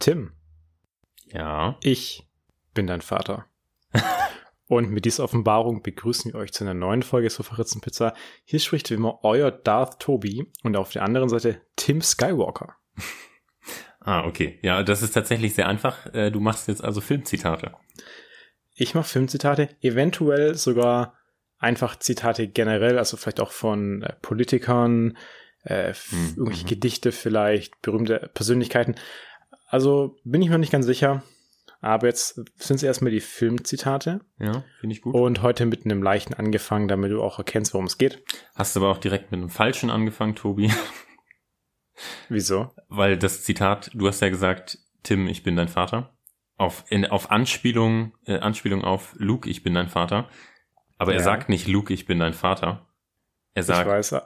Tim, Ja. ich bin dein Vater. Und mit dieser Offenbarung begrüßen wir euch zu einer neuen Folge Sofaritzen Pizza. Hier spricht wie immer euer Darth Tobi und auf der anderen Seite Tim Skywalker. Ah, okay. Ja, das ist tatsächlich sehr einfach. Äh, Du machst jetzt also Filmzitate. Ich mache Filmzitate, eventuell sogar einfach Zitate generell, also vielleicht auch von äh, Politikern, äh, Mhm, irgendwelche mhm. Gedichte vielleicht, berühmte Persönlichkeiten. Also bin ich mir nicht ganz sicher. Aber jetzt sind es erstmal die Filmzitate. Ja, finde ich gut. Und heute mit einem leichten angefangen, damit du auch erkennst, worum es geht. Hast aber auch direkt mit einem Falschen angefangen, Tobi. Wieso? Weil das Zitat, du hast ja gesagt, Tim, ich bin dein Vater. Auf, in, auf Anspielung, äh, Anspielung auf Luke, ich bin dein Vater. Aber er Ja. sagt nicht Luke, ich bin dein Vater. Er Ich sagt, weiß.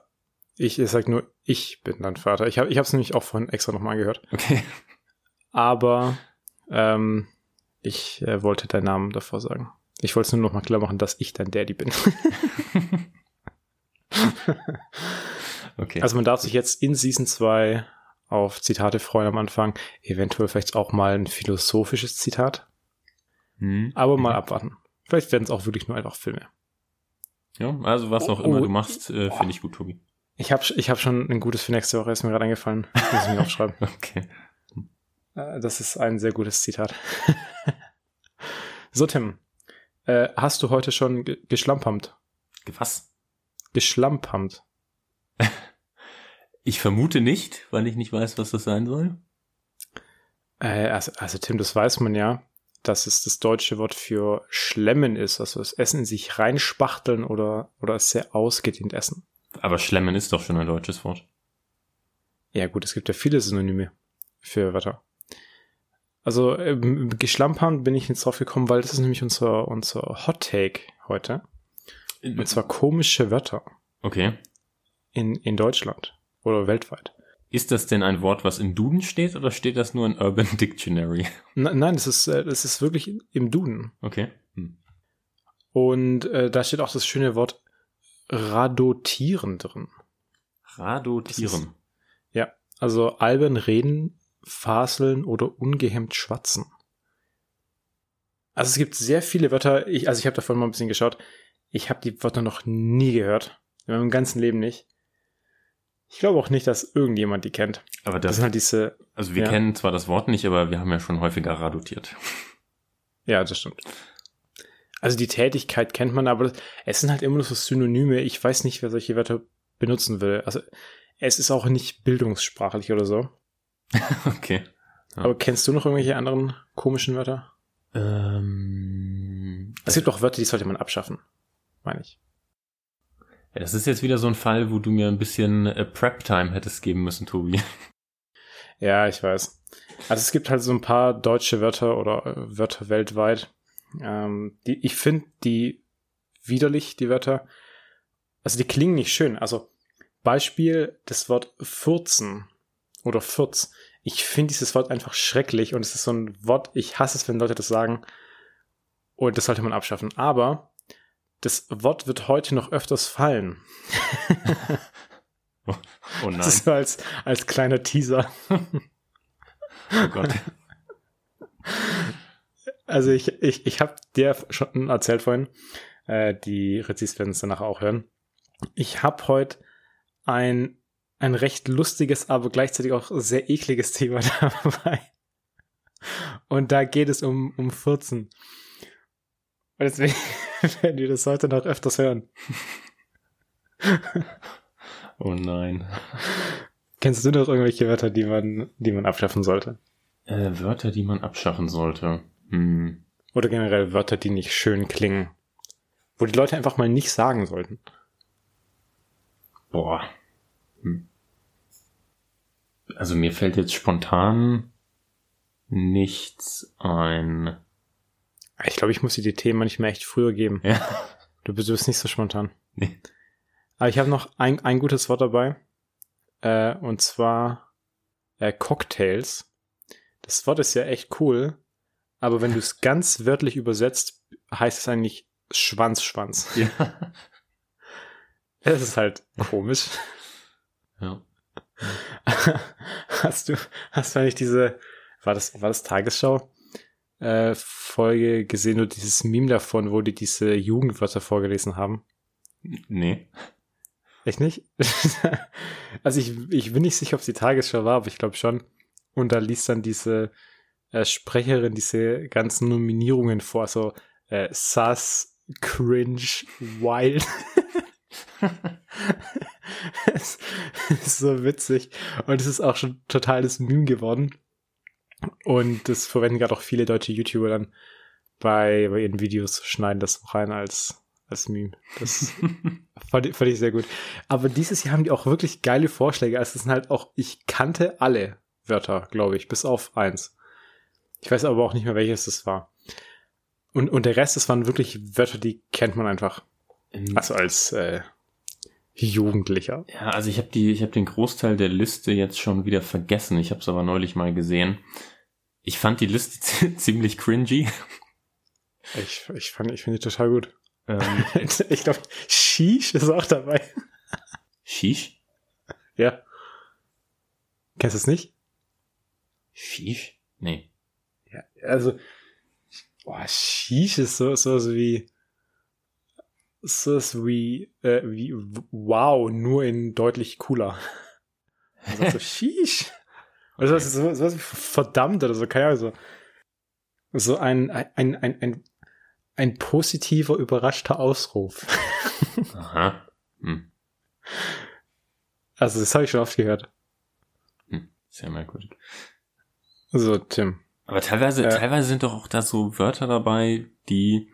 Ich, ich sag nur, ich bin dein Vater. Ich habe ich es nämlich auch vorhin extra nochmal angehört. okay. Aber ähm, ich äh, wollte deinen Namen davor sagen. Ich wollte es nur noch mal klar machen, dass ich dein Daddy bin. okay. Also man darf sich jetzt in Season 2 auf Zitate freuen am Anfang. Eventuell vielleicht auch mal ein philosophisches Zitat. Hm. Aber mal abwarten. Vielleicht werden es auch wirklich nur einfach Filme. Ja, also was auch Oh, immer oh. du machst, äh, finde ich gut, Tobi. Ich habe ich hab schon ein gutes für nächste Woche, ist mir gerade eingefallen. Muss ich mir aufschreiben. Okay. Äh, Das ist ein sehr gutes Zitat. so, Tim. Äh, hast du heute schon ge geschlampammt? Was? Geschlampammt. Ich vermute nicht, weil ich nicht weiß, was das sein soll. Äh, also, also, Tim, das weiß man ja, dass es das deutsche Wort für schlemmen ist. Also das Essen in sich reinspachteln oder, oder es sehr ausgedehnt essen. Aber Schlemmen ist doch schon ein deutsches Wort. Ja gut, es gibt ja viele Synonyme für Wörter. Also ähm, geschlampern bin ich jetzt drauf gekommen, weil das ist nämlich unser, unser Hot Take heute. Und zwar komische Wörter Okay. in, in Deutschland oder weltweit. Ist das denn ein Wort, was im Duden steht oder steht das nur in Urban Dictionary? N nein, das ist, äh, das ist wirklich im Duden. Okay. Hm. Und äh, da steht auch das schöne Wort radotieren drin. Radotieren. Ja, also albern reden, faseln oder ungehemmt schwatzen. Also es gibt sehr viele Wörter, ich, also ich habe davon mal ein bisschen geschaut, ich habe die Wörter noch nie gehört. In meinem ganzen Leben nicht. Ich glaube auch nicht, dass irgendjemand die kennt. Aber Das das, sind halt diese, also wir ja. kennen zwar das Wort nicht, aber wir haben ja schon häufiger radotiert. ja, das stimmt. Also die Tätigkeit kennt man, aber es sind halt immer nur so Synonyme. Ich weiß nicht, wer solche Wörter benutzen will. Also es ist auch nicht bildungssprachlich oder so. Okay. Ja. Aber kennst du noch irgendwelche anderen komischen Wörter? Ähm, Es gibt auch Wörter, die sollte man abschaffen, meine ich. ja, das ist jetzt wieder so ein Fall, wo du mir ein bisschen äh, Prep-Time hättest geben müssen, Tobi. Ja, ich weiß. Also es gibt halt so ein paar deutsche Wörter oder äh, Wörter weltweit. Ähm, die, ich finde die widerlich, die Wörter. Also die klingen nicht schön. Also Beispiel das Wort furzen oder furz. Ich finde dieses Wort einfach schrecklich und es ist so ein Wort, ich hasse es, wenn Leute das sagen. Und das sollte man abschaffen. Aber das Wort wird heute noch öfters fallen. Oh nein. Das ist so als, als kleiner Teaser. Oh Gott. Also ich, ich, ich habe dir schon erzählt vorhin, äh, die Rezis werden es danach auch hören. Ich habe heute ein, ein recht lustiges, aber gleichzeitig auch sehr ekliges Thema dabei. Und da geht es um, um Furzen. Und deswegen werden wir das heute noch öfters hören. Oh nein. Kennst du noch irgendwelche Wörter, die man, die man abschaffen sollte? Äh, Wörter, die man abschaffen sollte. Hm. Oder generell Wörter, die nicht schön klingen? Wo die Leute einfach mal nicht sagen sollten. Boah. Hm. Also mir fällt jetzt spontan nichts ein. Ich glaube, ich muss dir die Themen manchmal echt früher geben. Ja. Du bist, du bist nicht so spontan. Nee. Aber ich habe noch ein, ein gutes Wort dabei. Äh, und zwar äh, Cocktails. Das Wort ist ja echt cool. Aber wenn du es ganz wörtlich übersetzt, heißt es eigentlich Schwanzschwanz. Ja. Es ist halt komisch. ja. hast du, hast du eigentlich diese war das, war das Tagesschau? Äh, Folge gesehen, nur dieses Meme davon, wo die diese Jugendwörter vorgelesen haben. Nee. Echt nicht? also ich, ich bin nicht sicher, ob es die Tagesschau war, aber ich glaube schon. Und da liest dann diese äh, Sprecherin diese ganzen Nominierungen vor, so äh, Sass, Cringe, Wild. es ist so witzig. Und es ist auch schon totales Meme geworden. Und das verwenden gerade auch viele deutsche YouTuber dann bei, bei ihren Videos, schneiden das rein als, als Meme. Das fand, fand ich sehr gut. Aber dieses Jahr haben die auch wirklich geile Vorschläge. Also es sind halt auch, ich kannte alle Wörter, glaube ich, bis auf eins. Ich weiß aber auch nicht mehr, welches das war. Und, und der Rest, das waren wirklich Wörter, die kennt man einfach. Also als äh, Jugendlicher. Ja, also ich habe die, ich habe den Großteil der Liste jetzt schon wieder vergessen. Ich habe es aber neulich mal gesehen. Ich fand die Liste ziemlich cringy. Ich, ich fand, ich finde die total gut. Ähm, ich glaube, Shish ist auch dabei. Shish? Ja. Kennst du es nicht? Shish? Nee. Ja, also, boah, Shish ist so, so, so wie, so ist wie, äh, wie wow, nur in deutlich cooler. Also so Shish. Oder so, so, so verdammt oder so, keine Ahnung, so, so ein, ein, ein, ein, ein positiver, überraschter Ausruf. Aha. Hm. Also, das habe ich schon oft gehört. Hm. Sehr merkwürdig. So, Tim. Aber teilweise, Äh. teilweise sind doch auch da so Wörter dabei, die,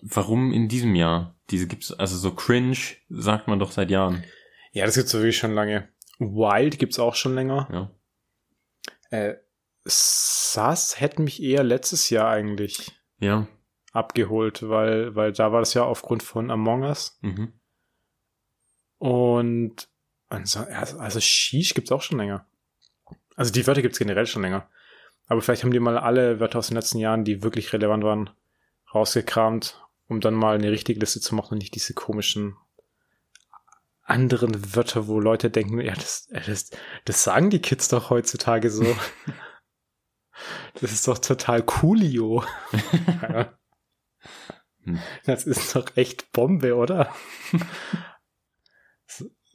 warum in diesem Jahr? Diese gibt's, also so cringe sagt man doch seit Jahren. Ja, das gibt's wirklich schon lange. Wild gibt's auch schon länger. Ja. Äh, SAS hätte mich eher letztes Jahr eigentlich Ja. abgeholt, weil, weil da war das ja aufgrund von Among Us. Mhm. Und also, also also Shish gibt's auch schon länger. Also die Wörter gibt's generell schon länger. Aber vielleicht haben die mal alle Wörter aus den letzten Jahren, die wirklich relevant waren, rausgekramt, um dann mal eine richtige Liste zu machen und nicht diese komischen anderen Wörter, wo Leute denken, ja, das, äh, das, das sagen die Kids doch heutzutage so. das ist doch total coolio. ja. Das ist doch echt Bombe, oder?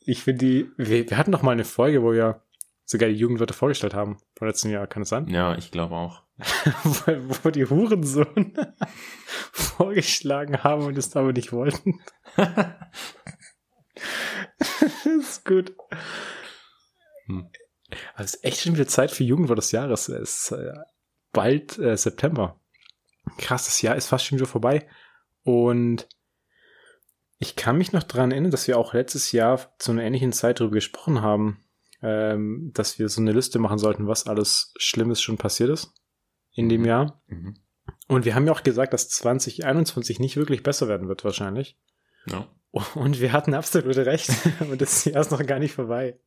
ich finde die, wir, wir hatten noch mal eine Folge, wo wir sogar die Jugendwörter vorgestellt haben, vom letzten Jahr, kann es sein? Ja, ich glaube auch. wo, die Hurensohn vorgeschlagen haben und es aber nicht wollten. das ist gut. Hm. Aber es ist echt schon wieder Zeit für Jugendwort des Jahres. Es ist äh, bald äh, September. Krass, das Jahr ist fast schon wieder vorbei. Und ich kann mich noch dran erinnern, dass wir auch letztes Jahr zu einer ähnlichen Zeit darüber gesprochen haben, ähm, dass wir so eine Liste machen sollten, was alles Schlimmes schon passiert ist in dem. Jahr. Mhm. Und wir haben ja auch gesagt, dass 2021 nicht wirklich besser werden wird, wahrscheinlich. Ja. Und wir hatten absolut recht. Und das Jahr ist noch gar nicht vorbei.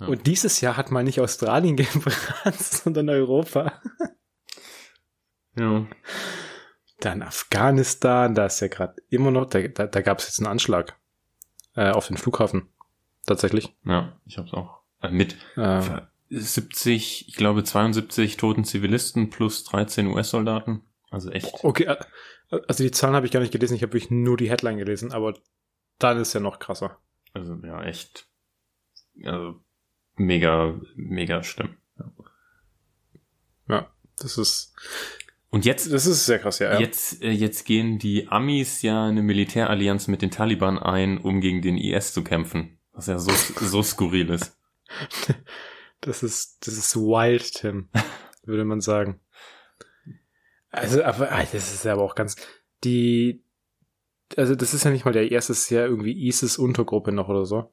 Ja. Und dieses Jahr hat mal nicht Australien gebrannt, sondern Europa. Ja. Dann Afghanistan, da ist ja gerade immer noch, da, da, da gab es jetzt einen Anschlag äh, auf den Flughafen. Tatsächlich. Ja, ich hab's auch. Äh, mit Äh, 70, ich glaube 72 toten Zivilisten plus 13 US-Soldaten. Also echt. okay, äh, also die Zahlen habe ich gar nicht gelesen, ich habe wirklich nur die Headline gelesen, aber dann ist ja noch krasser. Also ja, echt. Also mega, mega schlimm. Ja, das ist, Und jetzt, das ist sehr krass, ja. ja. jetzt, äh, jetzt gehen die Amis ja eine Militärallianz mit den Taliban ein, um gegen den IS zu kämpfen. Was ja so, so skurril ist. Das ist, das ist wild, Tim, würde man sagen. Also, aber ah, das ist ja aber auch ganz, die, also das ist ja nicht mal der erste, ist ja irgendwie ISIS-Untergruppe noch oder so.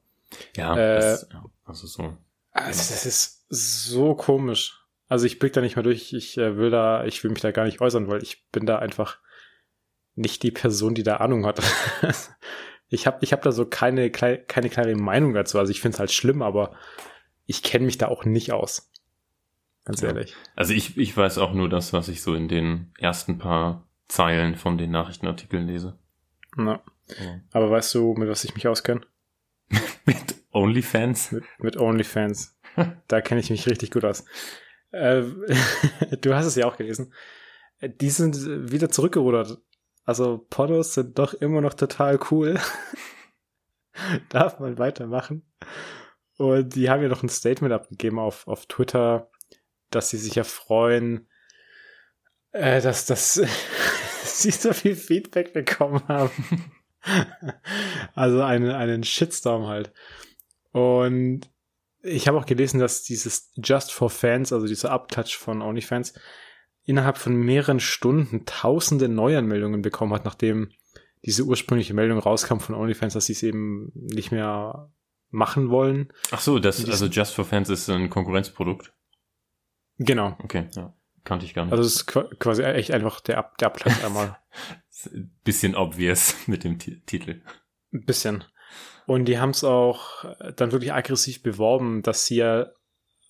Ja, Äh, das, ja also so. Also das ist so komisch. Also ich blick da nicht mal durch, ich äh, will da, ich will mich da gar nicht äußern, weil ich bin da einfach nicht die Person, die da Ahnung hat. ich habe ich hab da so keine, keine klare Meinung dazu. Also ich finde es halt schlimm, aber ich kenne mich da auch nicht aus. Ganz Ja. ehrlich. Also ich, ich weiß auch nur das, was ich so in den ersten paar Zeilen von den Nachrichtenartikeln lese. Ja. Aber weißt du, mit was ich mich auskenne? Mit OnlyFans? Mit, mit OnlyFans. da kenne ich mich richtig gut aus. Äh, du hast es ja auch gelesen. Die sind wieder zurückgerudert. Also Pornos sind doch immer noch total cool. Darf man weitermachen. Und die haben ja noch ein Statement abgegeben auf, auf Twitter, dass sie sich ja freuen, äh, dass, dass sie so viel Feedback bekommen haben. also einen, einen Shitstorm halt. Und ich habe auch gelesen, dass dieses Just for Fans, also dieser Abklatsch von OnlyFans, innerhalb von mehreren Stunden tausende Neuanmeldungen bekommen hat, nachdem diese ursprüngliche Meldung rauskam von OnlyFans, dass sie es eben nicht mehr machen wollen. Ach so, das, also Just for Fans ist ein Konkurrenzprodukt. Genau. Okay, ja. Kannte ich gar nicht. Also es ist quasi echt einfach der, Ab der Abklatsch einmal. bisschen obvious mit dem T Titel. Bisschen. Und die haben es auch dann wirklich aggressiv beworben, dass sie ja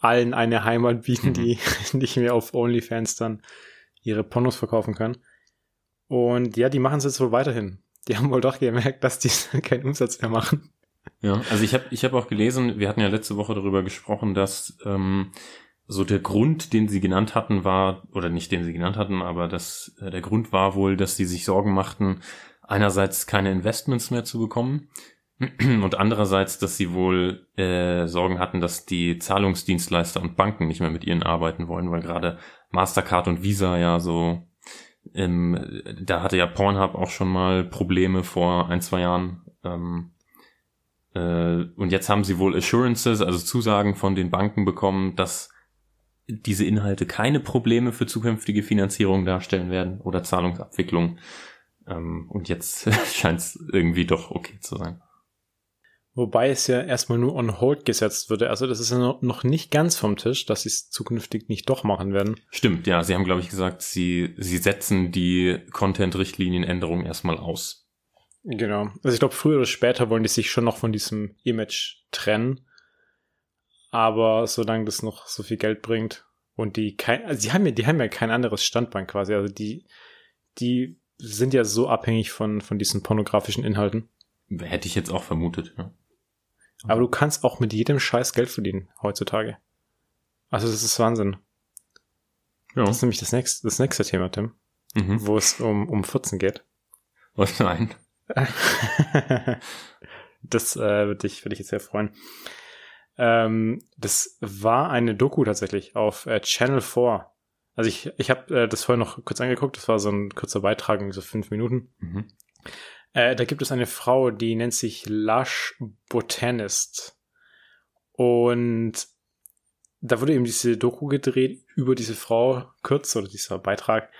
allen eine Heimat bieten, mhm. die nicht mehr auf OnlyFans dann ihre Pornos verkaufen können. Und ja, die machen es jetzt wohl weiterhin. Die haben wohl doch gemerkt, dass die keinen Umsatz mehr machen. Ja, also ich habe ich hab auch gelesen, wir hatten ja letzte Woche darüber gesprochen, dass ähm, so der Grund, den sie genannt hatten, war, oder nicht den sie genannt hatten, aber das, äh, der Grund war wohl, dass sie sich Sorgen machten, einerseits keine Investments mehr zu bekommen und andererseits, dass sie wohl äh, Sorgen hatten, dass die Zahlungsdienstleister und Banken nicht mehr mit ihnen arbeiten wollen, weil gerade Mastercard und Visa ja so, ähm, da hatte ja Pornhub auch schon mal Probleme vor ein, zwei Jahren. Ähm, äh, und jetzt haben sie wohl Assurances, also Zusagen von den Banken bekommen, dass diese Inhalte keine Probleme für zukünftige Finanzierung darstellen werden oder Zahlungsabwicklung. Ähm, und jetzt scheint es irgendwie doch okay zu sein. Wobei es ja erstmal nur on hold gesetzt würde. Also das ist ja noch nicht ganz vom Tisch, dass sie es zukünftig nicht doch machen werden. Stimmt, ja. Sie haben, glaube ich, gesagt, sie, sie setzen die Content-Richtlinienänderung erstmal aus. Genau. Also ich glaube, früher oder später wollen die sich schon noch von diesem Image trennen. Aber solange das noch so viel Geld bringt und die kein, also die haben ja, die haben ja kein anderes Standbein quasi. Also die, die sind ja so abhängig von, von diesen pornografischen Inhalten. Hätte ich jetzt auch vermutet, ja. Aber du kannst auch mit jedem Scheiß Geld verdienen heutzutage. Also das ist Wahnsinn. Ja. Das ist nämlich das nächste, das nächste Thema, Tim. Mhm. Wo es um, um 14 geht. Was nein? das äh, würde ich, würde ich jetzt sehr freuen. Ähm, das war eine Doku tatsächlich auf äh, Channel 4. Also ich, ich habe äh, das vorher noch kurz angeguckt. Das war so ein kurzer Beitrag, so fünf Minuten. Mhm. Äh, da gibt es eine Frau, die nennt sich Lush Botanist. Und da wurde eben diese Doku gedreht über diese Frau, kurz, oder dieser Beitrag,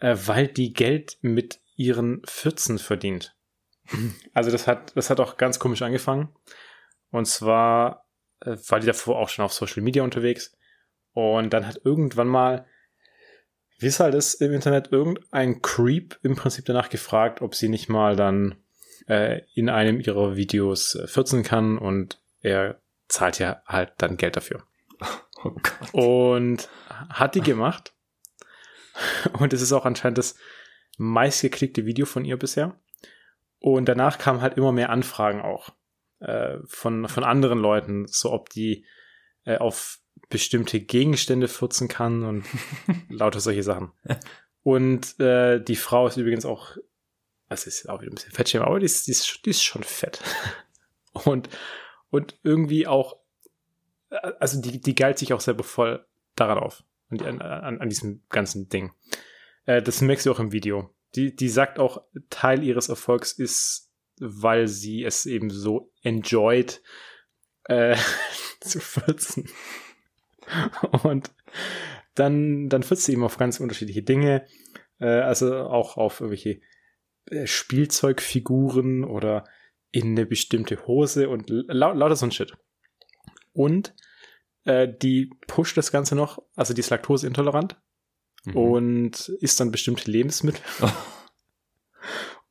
äh, weil die Geld mit ihren Pfützen verdient. Also das hat, das hat auch ganz komisch angefangen. Und zwar äh, war die davor auch schon auf Social Media unterwegs. Und dann hat irgendwann mal wie es halt ist im Internet, irgendein Creep im Prinzip danach gefragt, ob sie nicht mal dann äh, in einem ihrer Videos äh, 14 kann und er zahlt ja halt dann Geld dafür. Oh und hat die gemacht. Und es ist auch anscheinend das meistgeklickte Video von ihr bisher. Und danach kamen halt immer mehr Anfragen auch äh, von, von anderen Leuten, so ob die äh, auf bestimmte Gegenstände furzen kann und lauter solche Sachen. Und äh, die Frau ist übrigens auch, das ist auch wieder ein bisschen Fettschämen, aber die ist, die, ist, die ist schon fett. Und, und irgendwie auch, also die, die geilt sich auch selber voll daran auf, an, an, an diesem ganzen Ding. Äh, das merkst du auch im Video. Die, die sagt auch, Teil ihres Erfolgs ist, weil sie es eben so enjoyt, äh, zu furzen. Und dann, dann führt sie eben auf ganz unterschiedliche Dinge, äh, also auch auf irgendwelche äh, Spielzeugfiguren oder in eine bestimmte Hose und lau lauter so ein Shit. Und äh, die pusht das Ganze noch, also die ist laktoseintolerant mhm. und isst dann bestimmte Lebensmittel. Oh.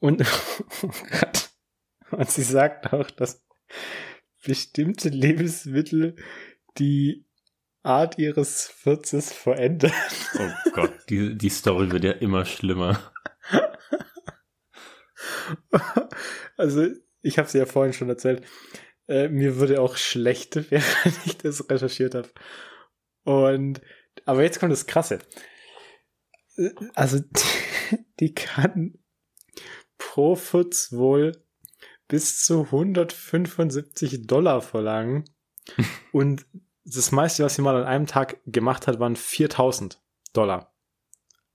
Und, oh Gott, und sie sagt auch, dass bestimmte Lebensmittel die Art ihres Furzes verändern. Oh Gott, die, die Story wird ja immer schlimmer. Also, ich habe sie ja vorhin schon erzählt. Äh, mir würde auch schlecht, während ich das recherchiert habe. Und aber jetzt kommt das Krasse. Also, die, die kann pro Futz wohl bis zu 175 Dollar verlangen. Und das meiste, was sie mal an einem Tag gemacht hat, waren 4000 Dollar.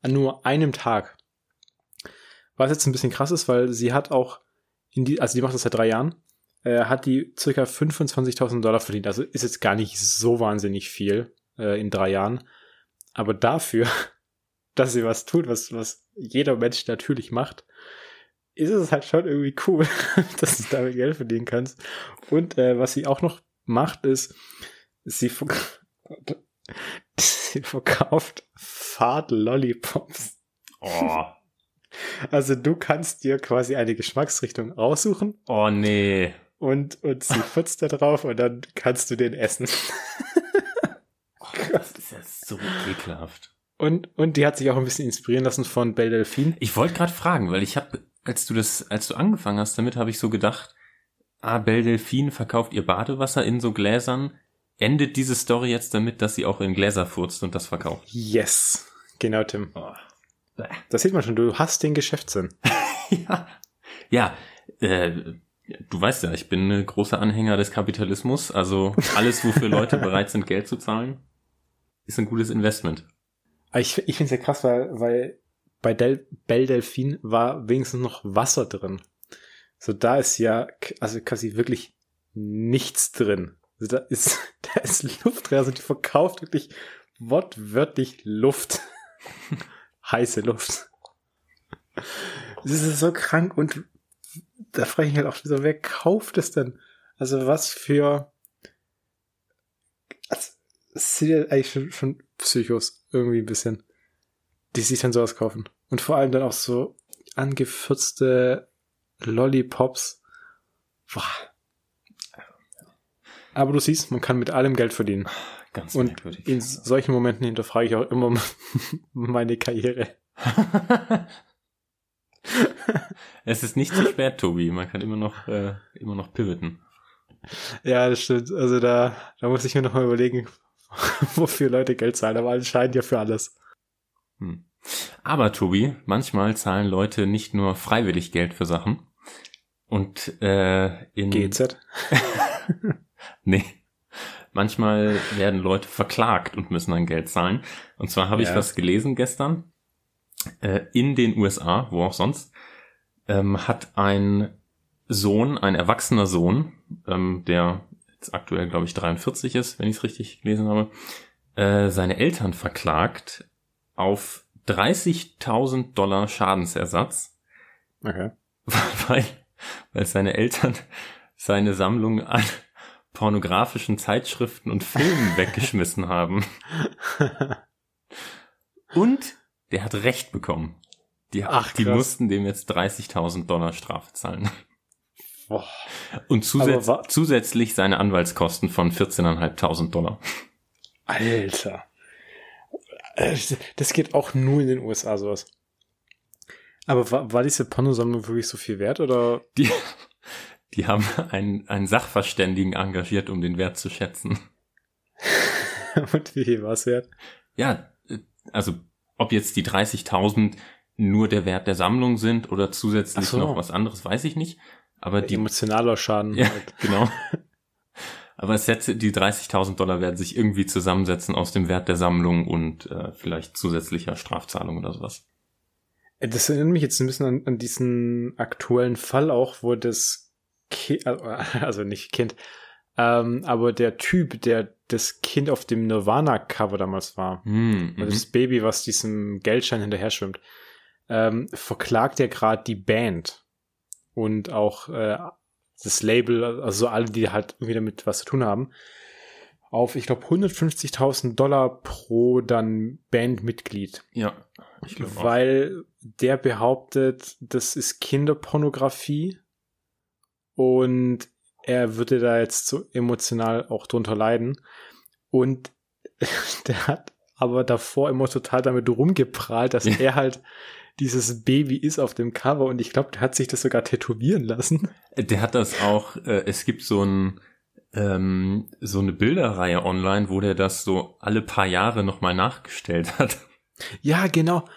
An nur einem Tag. Was jetzt ein bisschen krass ist, weil sie hat auch in die, also die macht das seit drei Jahren, äh, hat die circa 25.000 Dollar verdient. Also ist jetzt gar nicht so wahnsinnig viel äh, in drei Jahren. Aber dafür, dass sie was tut, was, was jeder Mensch natürlich macht, ist es halt schon irgendwie cool, dass du damit Geld verdienen kannst. Und äh, was sie auch noch macht, ist, sie, verk sie verkauft Fahrt-Lollipops. Oh. Also du kannst dir quasi eine Geschmacksrichtung aussuchen. Oh nee. Und, und sie futzt da drauf und dann kannst du den essen. oh, das ist ja so ekelhaft. Und, und die hat sich auch ein bisschen inspirieren lassen von Belle Delphine. Ich wollte gerade fragen, weil ich habe, als du das, als du angefangen hast damit, habe ich so gedacht, ah, Belle Delphine verkauft ihr Badewasser in so Gläsern. Endet diese Story jetzt damit, dass sie auch in Gläser furzt und das verkauft? Yes. Genau, Tim. Oh. Das sieht man schon, du hast den Geschäftssinn. ja. Ja, äh, du weißt ja, ich bin ein großer Anhänger des Kapitalismus. Also alles, wofür Leute bereit sind, Geld zu zahlen, ist ein gutes Investment. Ich, ich finde es ja krass, weil, weil bei Del Belle Delphine war wenigstens noch Wasser drin. So, da ist ja, also quasi wirklich nichts drin. Also da ist, da ist Luft drin. Also die verkauft wirklich wortwörtlich Luft. heiße Luft. Das ist so krank und da frage ich mich halt auch so, wer kauft es denn? Also was für also, das sind ja eigentlich schon, schon Psychos irgendwie ein bisschen, die sich dann sowas kaufen. Und vor allem dann auch so angefürzte Lollipops. Boah. Aber du siehst, man kann mit allem Geld verdienen. Ganz und merkwürdig. in solchen Momenten hinterfrage ich auch immer meine Karriere. es ist nicht zu spät, Tobi. Man kann immer noch, äh, immer noch pivoten. Ja, das stimmt. Also da, da muss ich mir noch mal überlegen, wofür Leute Geld zahlen, aber anscheinend ja für alles. Hm. Aber Tobi, manchmal zahlen Leute nicht nur freiwillig Geld für Sachen. Und äh, in GZ? nee. Manchmal werden Leute verklagt und müssen dann Geld zahlen. Und zwar habe ja. ich was gelesen gestern. Äh, in den USA, wo auch sonst, ähm, hat ein Sohn, ein erwachsener Sohn, ähm, der aktuell, glaube ich, 43 ist, wenn ich es richtig gelesen habe, äh, seine Eltern verklagt auf 30.000 Dollar Schadensersatz. Okay. Weil, weil seine Eltern seine Sammlung an pornografischen Zeitschriften und Filmen weggeschmissen haben. Und der hat Recht bekommen. Die, Ach, die mussten dem jetzt 30.000 Dollar Strafe zahlen. Boah. Und zusätz zusätzlich seine Anwaltskosten von 14.500 Dollar. Alter. Das geht auch nur in den USA sowas. Aber war, war diese Pornosammlung wirklich so viel wert oder? Die, die haben einen, einen Sachverständigen engagiert, um den Wert zu schätzen. Und wie war es wert? Ja, also ob jetzt die 30.000 nur der Wert der Sammlung sind oder zusätzlich so. noch was anderes, weiß ich nicht. Aber die emotionaler Schaden. Ja, halt. genau. Aber es setze, die 30.000 Dollar werden sich irgendwie zusammensetzen aus dem Wert der Sammlung und äh, vielleicht zusätzlicher Strafzahlung oder sowas. Äh, das erinnert mich jetzt ein bisschen an, an diesen aktuellen Fall auch, wo das Kind, also nicht Kind, ähm, aber der Typ, der das Kind auf dem Nirvana-Cover damals war, mm, also das Baby, was diesem Geldschein hinterher schwimmt, ähm, verklagt er gerade die Band und auch äh, das Label, also alle, die halt irgendwie damit was zu tun haben, auf, ich glaube, 150.000 Dollar pro dann Bandmitglied. Ja, ich Weil der behauptet, das ist Kinderpornografie und er würde da jetzt so emotional auch drunter leiden. Und der hat aber davor immer total damit rumgeprahlt, dass er halt dieses Baby ist auf dem Cover und ich glaube, der hat sich das sogar tätowieren lassen. Der hat das auch, äh, es gibt so ein ähm, so eine Bilderreihe online, wo der das so alle paar Jahre nochmal nachgestellt hat. Ja, genau.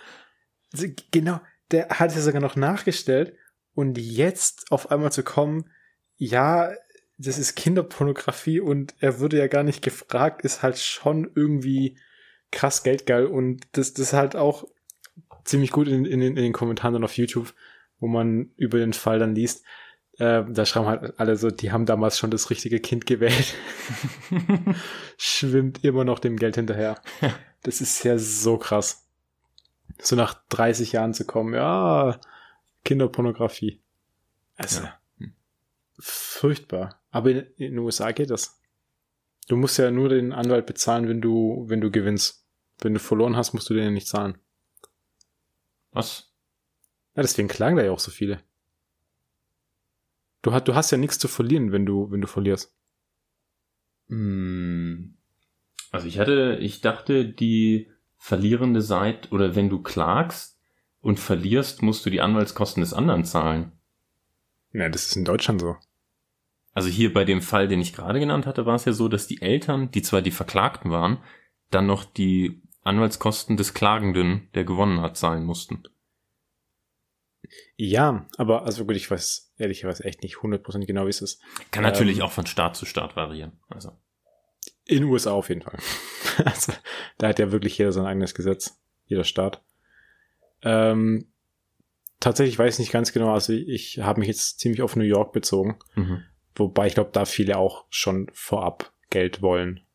Genau. Der hat es sogar noch nachgestellt und jetzt auf einmal zu kommen, ja, das ist Kinderpornografie und er würde ja gar nicht gefragt, ist halt schon irgendwie krass geldgeil und das, das ist halt auch ziemlich gut in, in, in den Kommentaren dann auf YouTube, wo man über den Fall dann liest. Äh, da schreiben halt alle so, die haben damals schon das richtige Kind gewählt. Schwimmt immer noch dem Geld hinterher. Das ist ja so krass. So nach 30 Jahren zu kommen, ja, Kinderpornografie. Also, ja. furchtbar. Aber in, in den USA geht das. Du musst ja nur den Anwalt bezahlen, wenn du, wenn du gewinnst. Wenn du verloren hast, musst du den ja nicht zahlen. Was? Ja, deswegen klagen da ja auch so viele. Du, hast, du hast ja nichts zu verlieren, wenn du, wenn du verlierst. Hm. Also ich hatte, ich dachte, die verlierende Seite, oder wenn du klagst und verlierst, musst du die Anwaltskosten des anderen zahlen. Ja, das ist in Deutschland so. Also hier bei dem Fall, den ich gerade genannt hatte, war es ja so, dass die Eltern, die zwar die Verklagten waren, dann noch die Anwaltskosten des Klagenden, der gewonnen hat, zahlen mussten. Ja, aber also gut, ich weiß ehrlicherweise echt nicht 100% genau, wie es ist. Kann natürlich ähm, auch von Staat zu Staat variieren. Also. In den USA auf jeden Fall. also, da hat ja wirklich jeder sein eigenes Gesetz, jeder Staat. Ähm, tatsächlich weiß ich nicht ganz genau, also ich, ich habe mich jetzt ziemlich auf New York bezogen, mhm. wobei ich glaube, da viele auch schon vorab Geld wollen.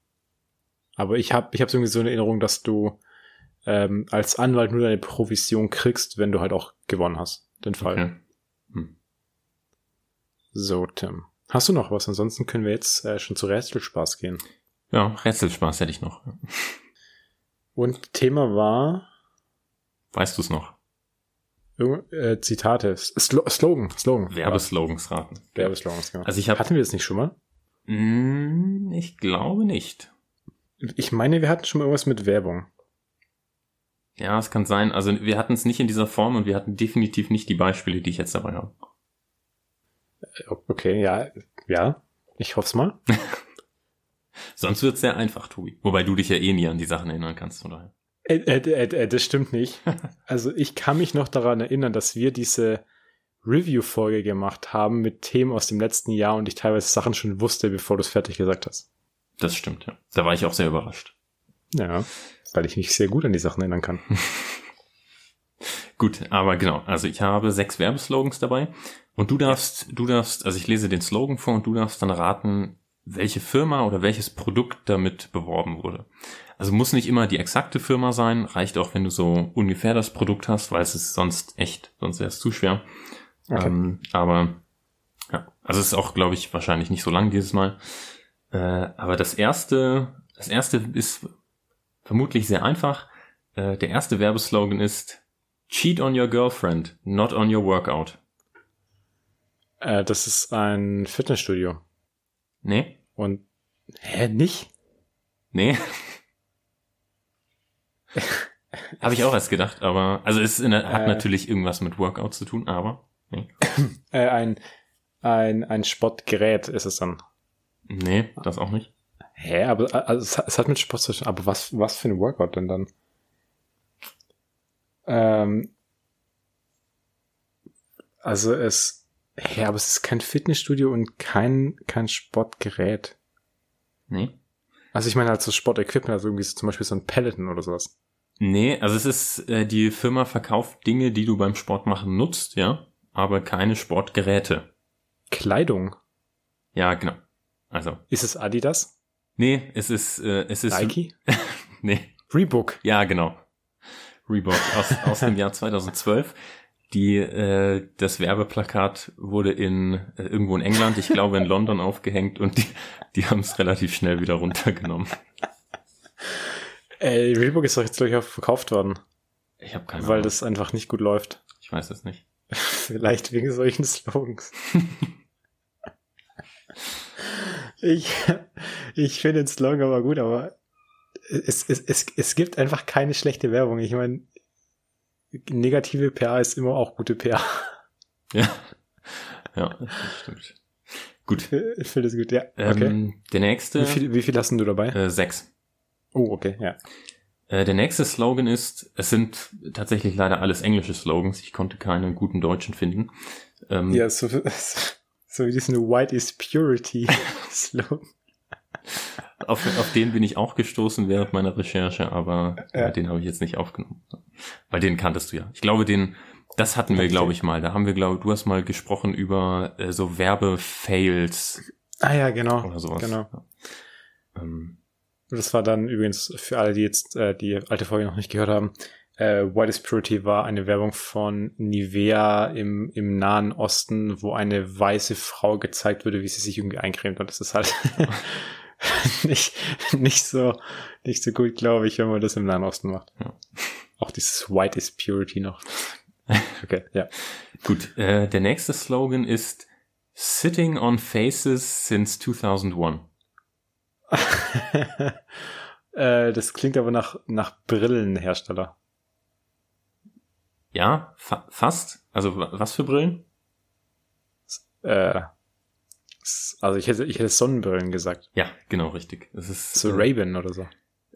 Aber ich habe ich hab irgendwie so eine Erinnerung, dass du ähm, als Anwalt nur deine Provision kriegst, wenn du halt auch gewonnen hast, den Fall. Okay. Hm. So, Tim. Hast du noch was? Ansonsten können wir jetzt äh, schon zu Rätselspaß gehen. Ja, Rätselspaß hätte ich noch. Und Thema war. Weißt du es noch? Äh, Zitate. Slo Slogan. Slogan. Werbeslogans raten. Werbeslogans, genau. Also ich hab, Hatten wir das nicht schon mal? Mm, ich glaube nicht. Ich meine, wir hatten schon mal irgendwas mit Werbung. Ja, es kann sein. Also wir hatten es nicht in dieser Form und wir hatten definitiv nicht die Beispiele, die ich jetzt dabei habe. Äh, okay, ja, ja. Ich hoffe es mal. Sonst wird es sehr einfach, Tobi. Wobei du dich ja eh nie an die Sachen erinnern kannst, oder? Äh, äh, äh, das stimmt nicht. Also ich kann mich noch daran erinnern, dass wir diese Review-Folge gemacht haben mit Themen aus dem letzten Jahr und ich teilweise Sachen schon wusste, bevor du es fertig gesagt hast. Das stimmt, ja. Da war ich auch sehr überrascht. Ja, weil ich mich sehr gut an die Sachen erinnern kann. gut, aber genau, also ich habe sechs Werbeslogans dabei und du darfst, du darfst, also ich lese den Slogan vor und du darfst dann raten, welche Firma oder welches Produkt damit beworben wurde. Also muss nicht immer die exakte Firma sein, reicht auch, wenn du so ungefähr das Produkt hast, weil es ist sonst echt, sonst wäre es zu schwer. Okay. Ähm, aber ja, also es ist auch, glaube ich, wahrscheinlich nicht so lang dieses Mal. Äh, aber das erste, das erste ist vermutlich sehr einfach. Äh, der erste Werbeslogan ist Cheat on your girlfriend, not on your workout. Äh, das ist ein Fitnessstudio. Nee. Und hä, nicht? Nee. Habe ich auch erst gedacht, aber also es der, hat äh, natürlich irgendwas mit Workout zu tun, aber nee. Äh, ein ein ein Sportgerät ist es dann. Nee, das auch nicht. Hä, aber also, es hat mit Sport zu tun, aber was, was für ein Workout denn dann? Ähm, also es, hä, aber es ist kein Fitnessstudio und kein, kein Sportgerät. Nee. Also ich meine halt so Sportequipment, also irgendwie so zum Beispiel so ein Peloton oder sowas. Nee, also es ist, äh, die Firma verkauft Dinge, die du beim Sport machen nutzt, ja, aber keine Sportgeräte. Kleidung? Ja, genau. Also. Ist es Adidas? Nee, es ist, äh, es ist. Nike? nee. Reebok. Ja, genau. Reebok aus, aus dem Jahr 2012. Die, äh, das Werbeplakat wurde in äh, irgendwo in England, ich glaube in London aufgehängt und die, die haben es relativ schnell wieder runtergenommen. Ey, Reebok ist doch jetzt gleich verkauft worden. Ich habe keine Weil Ahnung. das einfach nicht gut läuft. Ich weiß es nicht. Vielleicht wegen solchen Slogans. Ich, ich finde den Slogan aber gut, aber es, es, es, es gibt einfach keine schlechte Werbung. Ich meine, negative PA ist immer auch gute PA. Ja, ja, das stimmt. Gut. Ich finde das gut, ja. Okay. Ähm, der nächste. wie, viel, wie viel hast du dabei? Äh, sechs. Oh, okay, ja. Äh, der nächste Slogan ist, es sind tatsächlich leider alles englische Slogans. Ich konnte keine guten deutschen finden. Ähm, Ja, so, so wie diesen White is Purity Slogan. auf, auf den bin ich auch gestoßen während meiner Recherche, aber Ja. äh, den habe ich jetzt nicht aufgenommen. Weil den kanntest du ja. Ich glaube, den, das hatten wir, glaube ich, mal. Da haben wir, glaube du hast mal gesprochen über äh, so Werbefails Ah ja, genau. oder sowas. Genau. Ja. Ähm, Das war dann übrigens für alle, die jetzt äh, die alte Folge noch nicht gehört haben. Äh, White is Purity war eine Werbung von Nivea im, im Nahen Osten, wo eine weiße Frau gezeigt wurde, wie sie sich irgendwie eincremt. Und das ist halt nicht, nicht so, nicht so gut, glaube ich, wenn man das im Nahen Osten macht. Ja. Auch dieses White is Purity noch. Okay, ja. gut, äh, der nächste Slogan ist Sitting on Faces since 2001. äh, das klingt aber nach, nach Brillenhersteller. Ja, fa fast. Also wa- was für Brillen? Äh, also ich hätte, ich hätte Sonnenbrillen gesagt. Ja, genau, richtig. Es ist So äh, Ray-Ban oder so.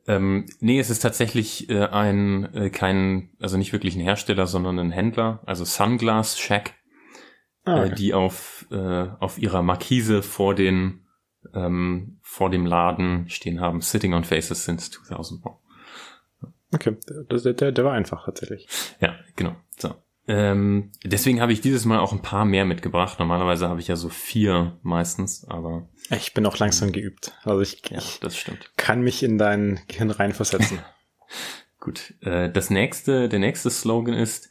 Ähm, nee, es ist tatsächlich äh, ein äh, kein, also nicht wirklich ein Hersteller, sondern ein Händler, also Sunglass Shack, Ah, äh, die auf äh, auf ihrer Markise vor den ähm, vor dem Laden stehen haben, Sitting on Faces since 2001. Okay, der, der, der war einfach tatsächlich. Ja, genau. So. Ähm, deswegen habe ich dieses Mal auch ein paar mehr mitgebracht. Normalerweise habe ich ja so vier meistens, aber Ich bin auch langsam geübt. Also ich, ja, das stimmt. kann mich in dein Gehirn reinversetzen. Gut, äh, das nächste, der nächste Slogan ist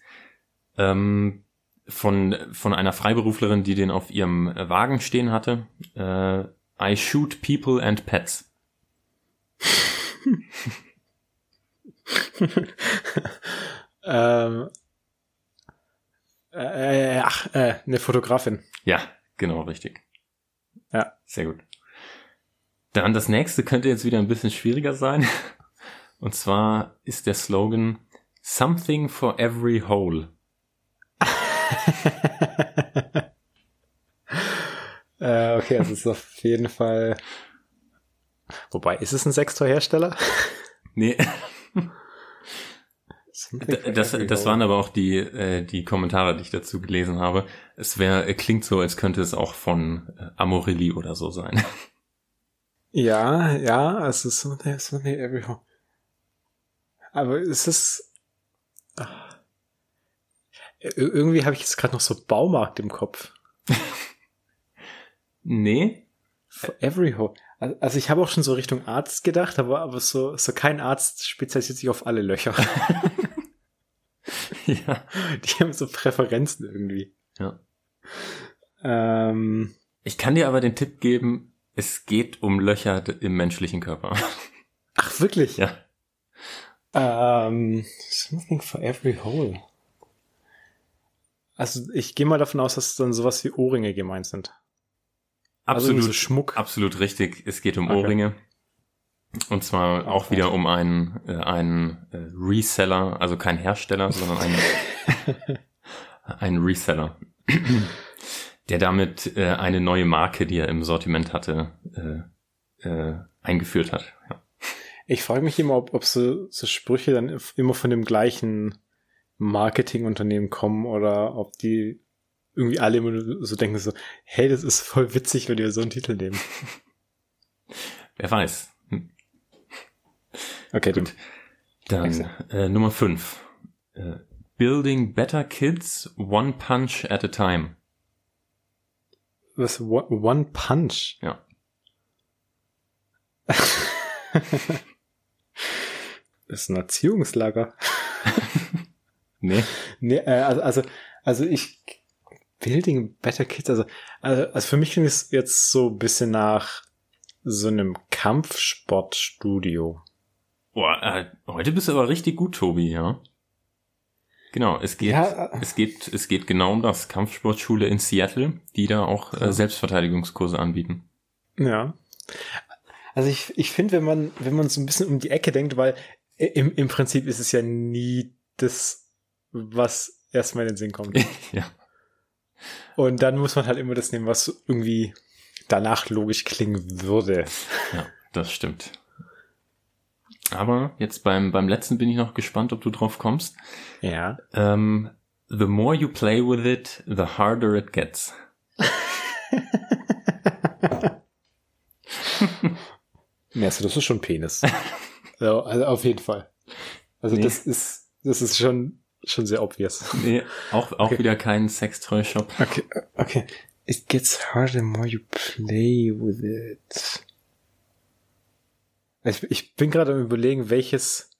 ähm, von von einer Freiberuflerin, die den auf ihrem Wagen stehen hatte. Äh, I shoot people and pets. ähm, äh, ach, äh, eine Fotografin. Ja, genau richtig. Ja. Sehr gut. Dann das nächste könnte jetzt wieder ein bisschen schwieriger sein. Und zwar ist der Slogan Something for every hole. äh, okay, das ist auf jeden Fall. Wobei, ist es ein Sextoy-Hersteller? Nee, das, das waren aber auch die, äh, die Kommentare, die ich dazu gelesen habe. Es wäre, klingt so, als könnte es auch von äh, Amorilli oder so sein. Ja, ja, es ist so, es ist every Aber es ist. Ah. Ir- Irgendwie habe ich jetzt gerade noch so Baumarkt im Kopf. Nee, For every hole. Al- Also ich habe auch schon so Richtung Arzt gedacht, aber, aber so, so kein Arzt spezialisiert sich auf alle Löcher. ja. Die haben so Präferenzen irgendwie. ja. Ähm, Ich kann dir aber den Tipp geben, es geht um Löcher im menschlichen Körper. ach, wirklich? ja. Ähm, something for every hole. Also ich gehe mal davon aus, dass dann sowas wie Ohrringe gemeint sind. Also Absolut, so Schmuck. absolut richtig. Es geht um Okay. Ohrringe. Und zwar auch wieder um einen, äh, einen äh, Reseller, also kein Hersteller, sondern einen, einen Reseller, der damit äh, eine neue Marke, die er im Sortiment hatte, äh, äh, eingeführt hat. Ja. Ich frage mich immer, ob, ob so, so Sprüche dann immer von dem gleichen Marketingunternehmen kommen oder ob die irgendwie alle immer nur so denken so, hey, das ist voll witzig, wenn wir so einen Titel nehmen. Wer weiß. Hm. Okay, Gut. Dann äh, Nummer 5. Äh, Building better kids one punch at a time. Was, One One Punch? Ja. Das ist ein Erziehungslager. Nee. Nee, äh, also, also, also ich Building Better Kids, also, also, also für mich klingt es jetzt so ein bisschen nach so einem Kampfsportstudio. Boah, äh, heute bist du aber richtig gut, Tobi, ja. Genau, es geht, Ja, äh. es geht, es geht genau um das Kampfsportschule in Seattle, die da auch äh. Selbstverteidigungskurse anbieten. Ja. Also ich, ich finde, wenn man, wenn man so ein bisschen um die Ecke denkt, weil im, im Prinzip ist es ja nie das, was erstmal in den Sinn kommt. ja. Und dann muss man halt immer das nehmen, was irgendwie danach logisch klingen würde. Ja, das stimmt. Aber jetzt beim, beim letzten bin ich noch gespannt, ob du drauf kommst. Ja. Ähm, the more you play with it, the harder it gets. ja, also das ist schon Penis. also, also auf jeden Fall. Also nee. das ist, das ist schon, schon sehr obvious. Nee, auch, auch okay. wieder kein Sextoy-Shop. Okay, okay. It gets harder the more you play with it. Ich, ich bin gerade am überlegen, welches,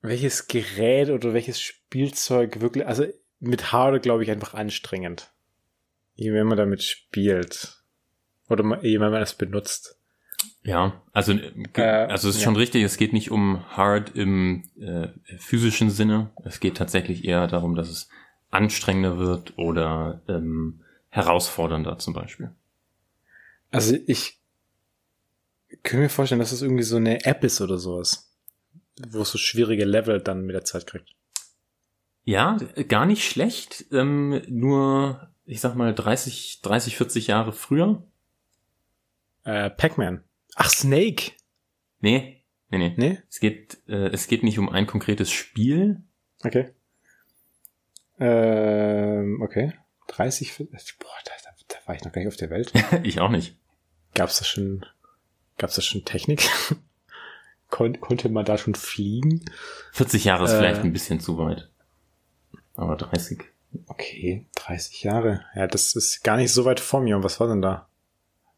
welches Gerät oder welches Spielzeug wirklich, also mit harder glaube ich einfach anstrengend. Je mehr man damit spielt. Oder je mehr man es benutzt. Ja, also, äh, also es ist ja. schon richtig, es geht nicht um hard im äh, physischen Sinne. Es geht tatsächlich eher darum, dass es anstrengender wird oder ähm, herausfordernder zum Beispiel. Also ich kann mir vorstellen, dass es irgendwie so eine App ist oder sowas, wo es so schwierige Level dann mit der Zeit kriegt. Ja, gar nicht schlecht. Ähm, nur, ich sag mal, 30, 30, 40 Jahre früher. Äh, Pac-Man. Ach, Snake. Nee, nee, nee. Nee? Es geht, äh, es geht nicht um ein konkretes Spiel. Okay. Ähm, okay. 30, 40, boah, da, da, war ich noch gar nicht auf der Welt. ich auch nicht. Gab's da schon, gab's da schon Technik? Kon konnte man da schon fliegen? 40 Jahre ist äh, vielleicht ein bisschen zu weit. Aber 30. Okay, 30 Jahre. Ja, das ist gar nicht so weit vor mir. Und was war denn da?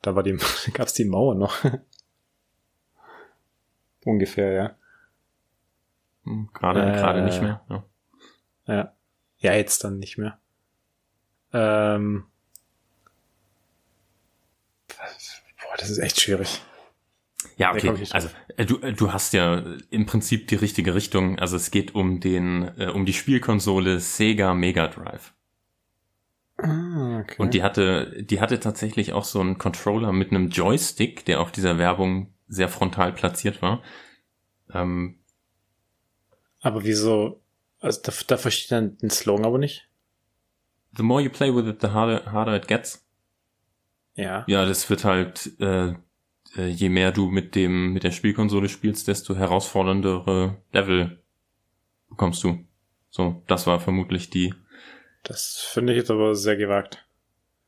Da war die, gab's die Mauer noch. Ungefähr, ja. Hm, gerade, äh, gerade nicht mehr. Ja. ja. Ja, jetzt dann nicht mehr. Ähm, boah, das ist echt schwierig. Ja, okay. Also äh, du, äh, du hast ja im Prinzip die richtige Richtung. Also es geht um den, äh, um die Spielkonsole Sega Mega Drive. Ah, okay. Und die hatte, die hatte tatsächlich auch so einen Controller mit einem Joystick, der auf dieser Werbung sehr frontal platziert war. Ähm, Aber wieso also da, da verstehe ich dann den Slogan aber nicht. The more you play with it, the harder, harder it gets. Ja. Ja, das wird halt, äh, äh, je mehr du mit dem, mit der Spielkonsole spielst, desto herausforderndere Level bekommst du. So, das war vermutlich die. Das finde ich jetzt aber sehr gewagt.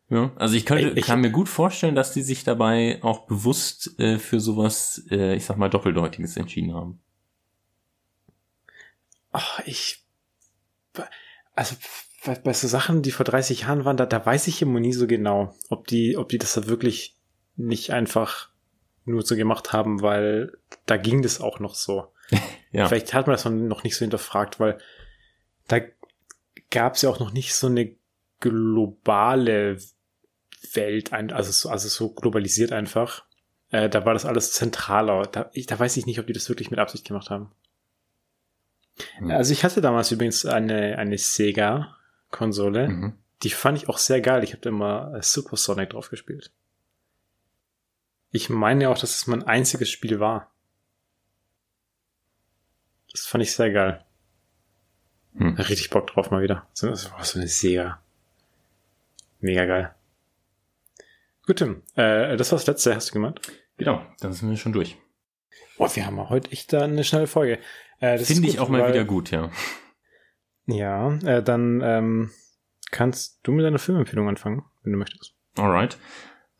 Ja, also ich könnte, ich, kann mir gut vorstellen, dass die sich dabei auch bewusst äh, für sowas, äh, ich sag mal, Doppeldeutiges entschieden haben. Ach, ich also bei, bei so Sachen, die vor 30 Jahren waren, da, da weiß ich immer nie so genau, ob die, ob die das da wirklich nicht einfach nur so gemacht haben, weil da ging das auch noch so. ja. Vielleicht hat man das noch nicht so hinterfragt, weil da gab es ja auch noch nicht so eine globale Welt, also so, also so globalisiert einfach. Äh, da war das alles zentraler. Da, ich, da weiß ich nicht, ob die das wirklich mit Absicht gemacht haben. Mhm. Also ich hatte damals übrigens eine, eine Sega-Konsole. Mhm. Die fand ich auch sehr geil. Ich habe immer äh, Super Sonic drauf gespielt. Ich meine auch, dass es mein einziges Spiel war. Das fand ich sehr geil. Hm. Richtig Bock drauf mal wieder. So, so eine Sega. Mega geil. Gut, Tim. Äh, das war das letzte, hast du gemeint? Genau, dann sind wir schon durch. Boah, wir haben heute echt da eine schnelle Folge. Äh, Finde ich auch mal weil, wieder gut, ja. Ja, äh, dann ähm, kannst du mit deiner Filmempfehlung anfangen, wenn du möchtest. Alright.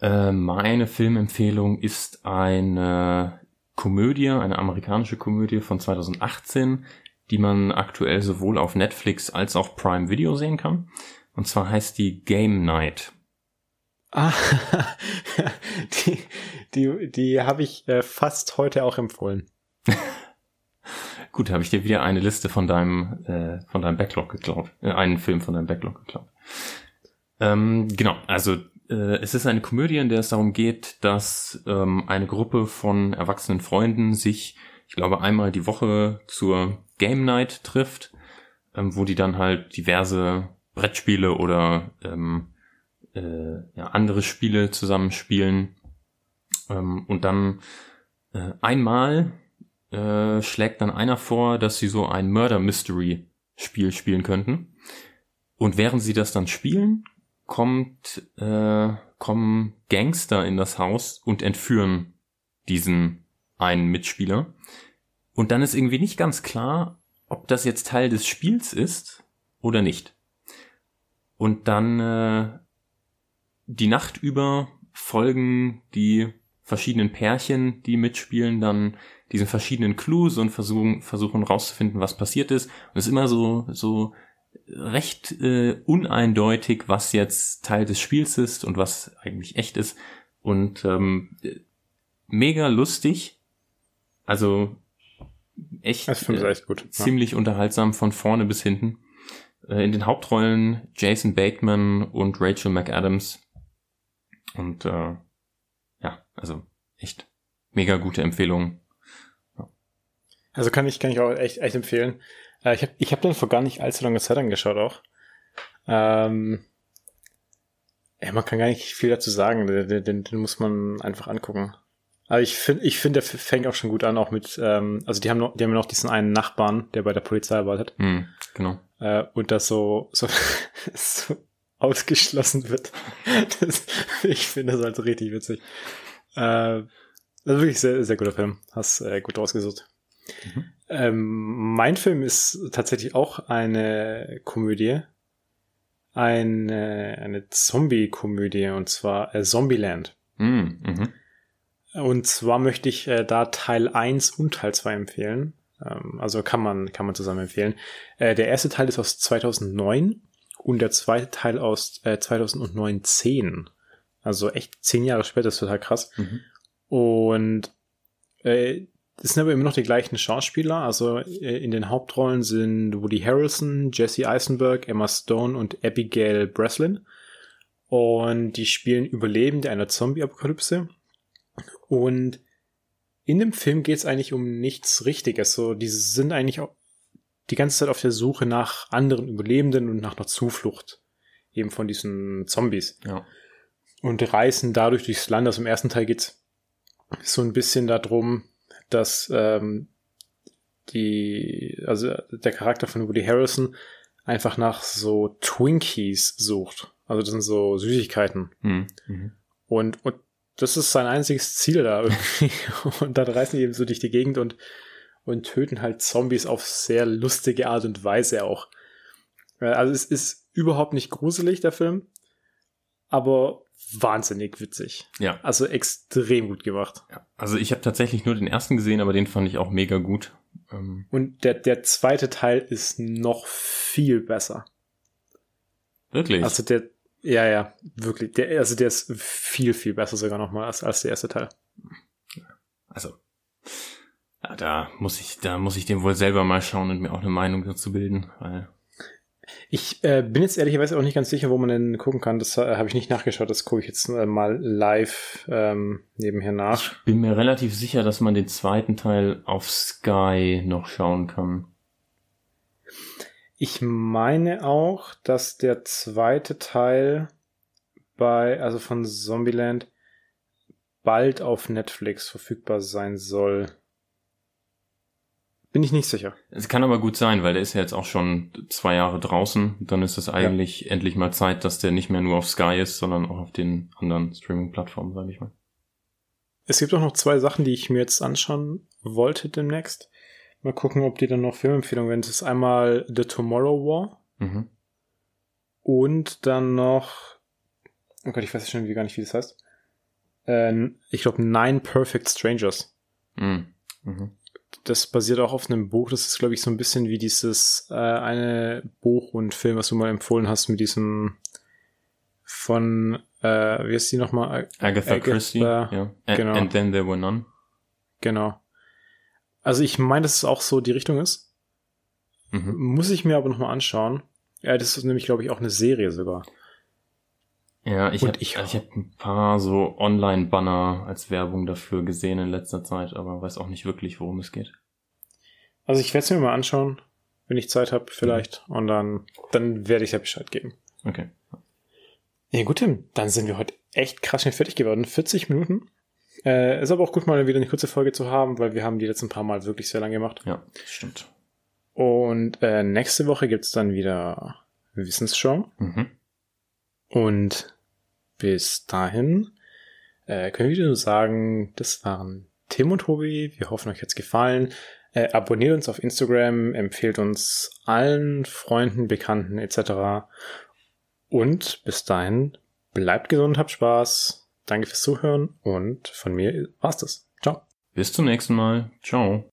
Äh, meine Filmempfehlung ist eine Komödie, eine amerikanische Komödie von 2018, die man aktuell sowohl auf Netflix als auch Prime Video sehen kann. Und zwar heißt die Game Night. Ah, die, die, die habe ich äh, fast heute auch empfohlen. Gut, habe ich dir wieder eine Liste von deinem, äh, von deinem Backlog geklaut. Äh, einen Film von deinem Backlog geklaut. Ähm, genau, also äh, es ist eine Komödie, in der es darum geht, dass ähm, eine Gruppe von erwachsenen Freunden sich, ich glaube, einmal die Woche zur Game Night trifft, ähm, wo die dann halt diverse Brettspiele oder ähm, äh, ja, andere Spiele zusammenspielen. Ähm, und dann äh, einmal äh, schlägt dann einer vor, dass sie so ein Murder Mystery Spiel spielen könnten. Und während sie das dann spielen, kommt äh, kommen Gangster in das Haus und entführen diesen einen Mitspieler. Und dann ist irgendwie nicht ganz klar, ob das jetzt Teil des Spiels ist oder nicht. Und dann äh, die Nacht über folgen die verschiedenen Pärchen, die mitspielen, dann diesen verschiedenen Clues und versuchen, versuchen rauszufinden, was passiert ist. Und es ist immer so, so recht äh, uneindeutig, was jetzt Teil des Spiels ist und was eigentlich echt ist. Und ähm, mega lustig. Also echt, äh, echt gut. ziemlich ja. unterhaltsam von vorne bis hinten. Äh, in den Hauptrollen Jason Bateman und Rachel McAdams. Und äh, ja, also echt mega gute Empfehlung. Ja. Also kann ich, kann ich auch echt, echt empfehlen. Äh, ich habe ich hab den vor gar nicht allzu langer Zeit angeschaut auch. Ähm, ja, man kann gar nicht viel dazu sagen. Den, den, den muss man einfach angucken. Aber ich finde, ich finde, der fängt auch schon gut an, auch mit, ähm, also die haben noch, die haben noch diesen einen Nachbarn, der bei der Polizei arbeitet. Mm, genau. Äh, und das so, so, so ausgeschlossen wird. Das, ich finde das halt richtig witzig. Äh, das ist wirklich sehr, sehr guter Film. Hast äh, gut rausgesucht. Mhm. Ähm, mein Film ist tatsächlich auch eine Komödie. Eine, eine Zombie-Komödie, und zwar äh, Zombieland. Mhm. Mhm. Und zwar möchte ich äh, da Teil 1 und Teil 2 empfehlen. Ähm, also kann man, kann man zusammen empfehlen. Äh, der erste Teil ist aus 2009 und der zweite Teil aus äh, 2009 Also echt zehn Jahre später, ist total krass. Mhm. Und äh, es sind aber immer noch die gleichen Schauspieler. Also äh, in den Hauptrollen sind Woody Harrelson, Jesse Eisenberg, Emma Stone und Abigail Breslin. Und die spielen Überlebende einer Zombie-Apokalypse. Und in dem Film geht es eigentlich um nichts Richtiges. So, die sind eigentlich die ganze Zeit auf der Suche nach anderen Überlebenden und nach einer Zuflucht eben von diesen Zombies. Ja. Und reisen dadurch durchs Land. Also im ersten Teil geht's so ein bisschen darum, dass ähm, die, also der Charakter von Woody Harrison einfach nach so Twinkies sucht. Also das sind so Süßigkeiten. Mhm. mhm. Und, und das ist sein einziges Ziel da irgendwie. Und dann reisen die eben so durch die Gegend und, und töten halt Zombies auf sehr lustige Art und Weise auch. Äh, also es ist überhaupt nicht gruselig, der Film, aber wahnsinnig witzig. Ja. Also extrem gut gemacht. Ja. Also ich habe tatsächlich nur den ersten gesehen, aber den fand ich auch mega gut. Ähm und der, der zweite Teil ist noch viel besser. Wirklich? Also der, ja, ja, wirklich. Der, also der ist viel, viel besser sogar nochmal als, als der erste Teil. Also, ja, da muss ich, da muss ich den wohl selber mal schauen und mir auch eine Meinung dazu bilden, weil. Ich äh, bin jetzt ehrlicherweise auch nicht ganz sicher, wo man denn gucken kann. Das äh, habe ich nicht nachgeschaut. Das gucke ich jetzt äh, mal live ähm, nebenher nach. Ich bin mir relativ sicher, dass man den zweiten Teil auf Sky noch schauen kann. Ich meine auch, dass der zweite Teil bei, also von Zombieland, bald auf Netflix verfügbar sein soll. Bin ich nicht sicher. Es kann aber gut sein, weil der ist ja jetzt auch schon zwei Jahre draußen. Dann ist es eigentlich ja. endlich mal Zeit, dass der nicht mehr nur auf Sky ist, sondern auch auf den anderen Streaming-Plattformen, sage ich mal. Es gibt auch noch zwei Sachen, die ich mir jetzt anschauen wollte demnächst. Mal gucken, ob die dann noch Filmempfehlungen werden. Das ist einmal The Tomorrow War. Mhm. Und dann noch, oh Gott, ich weiß schon gar nicht, wie das heißt. Äh, ich glaube, Nine Perfect Strangers. Mhm. Mhm. Das basiert auch auf einem Buch. Das ist, glaube ich, so ein bisschen wie dieses äh, eine Buch und Film, was du mal empfohlen hast mit diesem von, äh, wie heißt die nochmal? Agatha, Agatha Christie. Ja. Genau. And then there were none. Genau. Also ich meine, dass es auch so die Richtung ist. Mhm. Muss ich mir aber nochmal anschauen. Ja, das ist nämlich, glaube ich, auch eine Serie sogar. Ja, ich habe ich, also ich hab ein paar so Online-Banner als Werbung dafür gesehen in letzter Zeit, aber weiß auch nicht wirklich, worum es geht. Also ich werde es mir mal anschauen, wenn ich Zeit habe, vielleicht. Mhm. Und dann, dann werde ich ja Bescheid geben. Okay. Ja gut, Tim, dann sind wir heute echt krass schnell fertig geworden. 40 Minuten. Äh, ist aber auch gut, mal wieder eine kurze Folge zu haben, weil wir haben die letzten paar Mal wirklich sehr lang gemacht. Ja, stimmt. Und äh, nächste Woche gibt's dann wieder Wissensshow. Mhm. Und bis dahin äh, können wir nur sagen, das waren Tim und Tobi. Wir hoffen, euch hat's gefallen. Äh, abonniert uns auf Instagram, empfehlt uns allen Freunden, Bekannten etc. Und bis dahin, bleibt gesund, habt Spaß. Danke fürs Zuhören und von mir war's das. Ciao. Bis zum nächsten Mal. Ciao.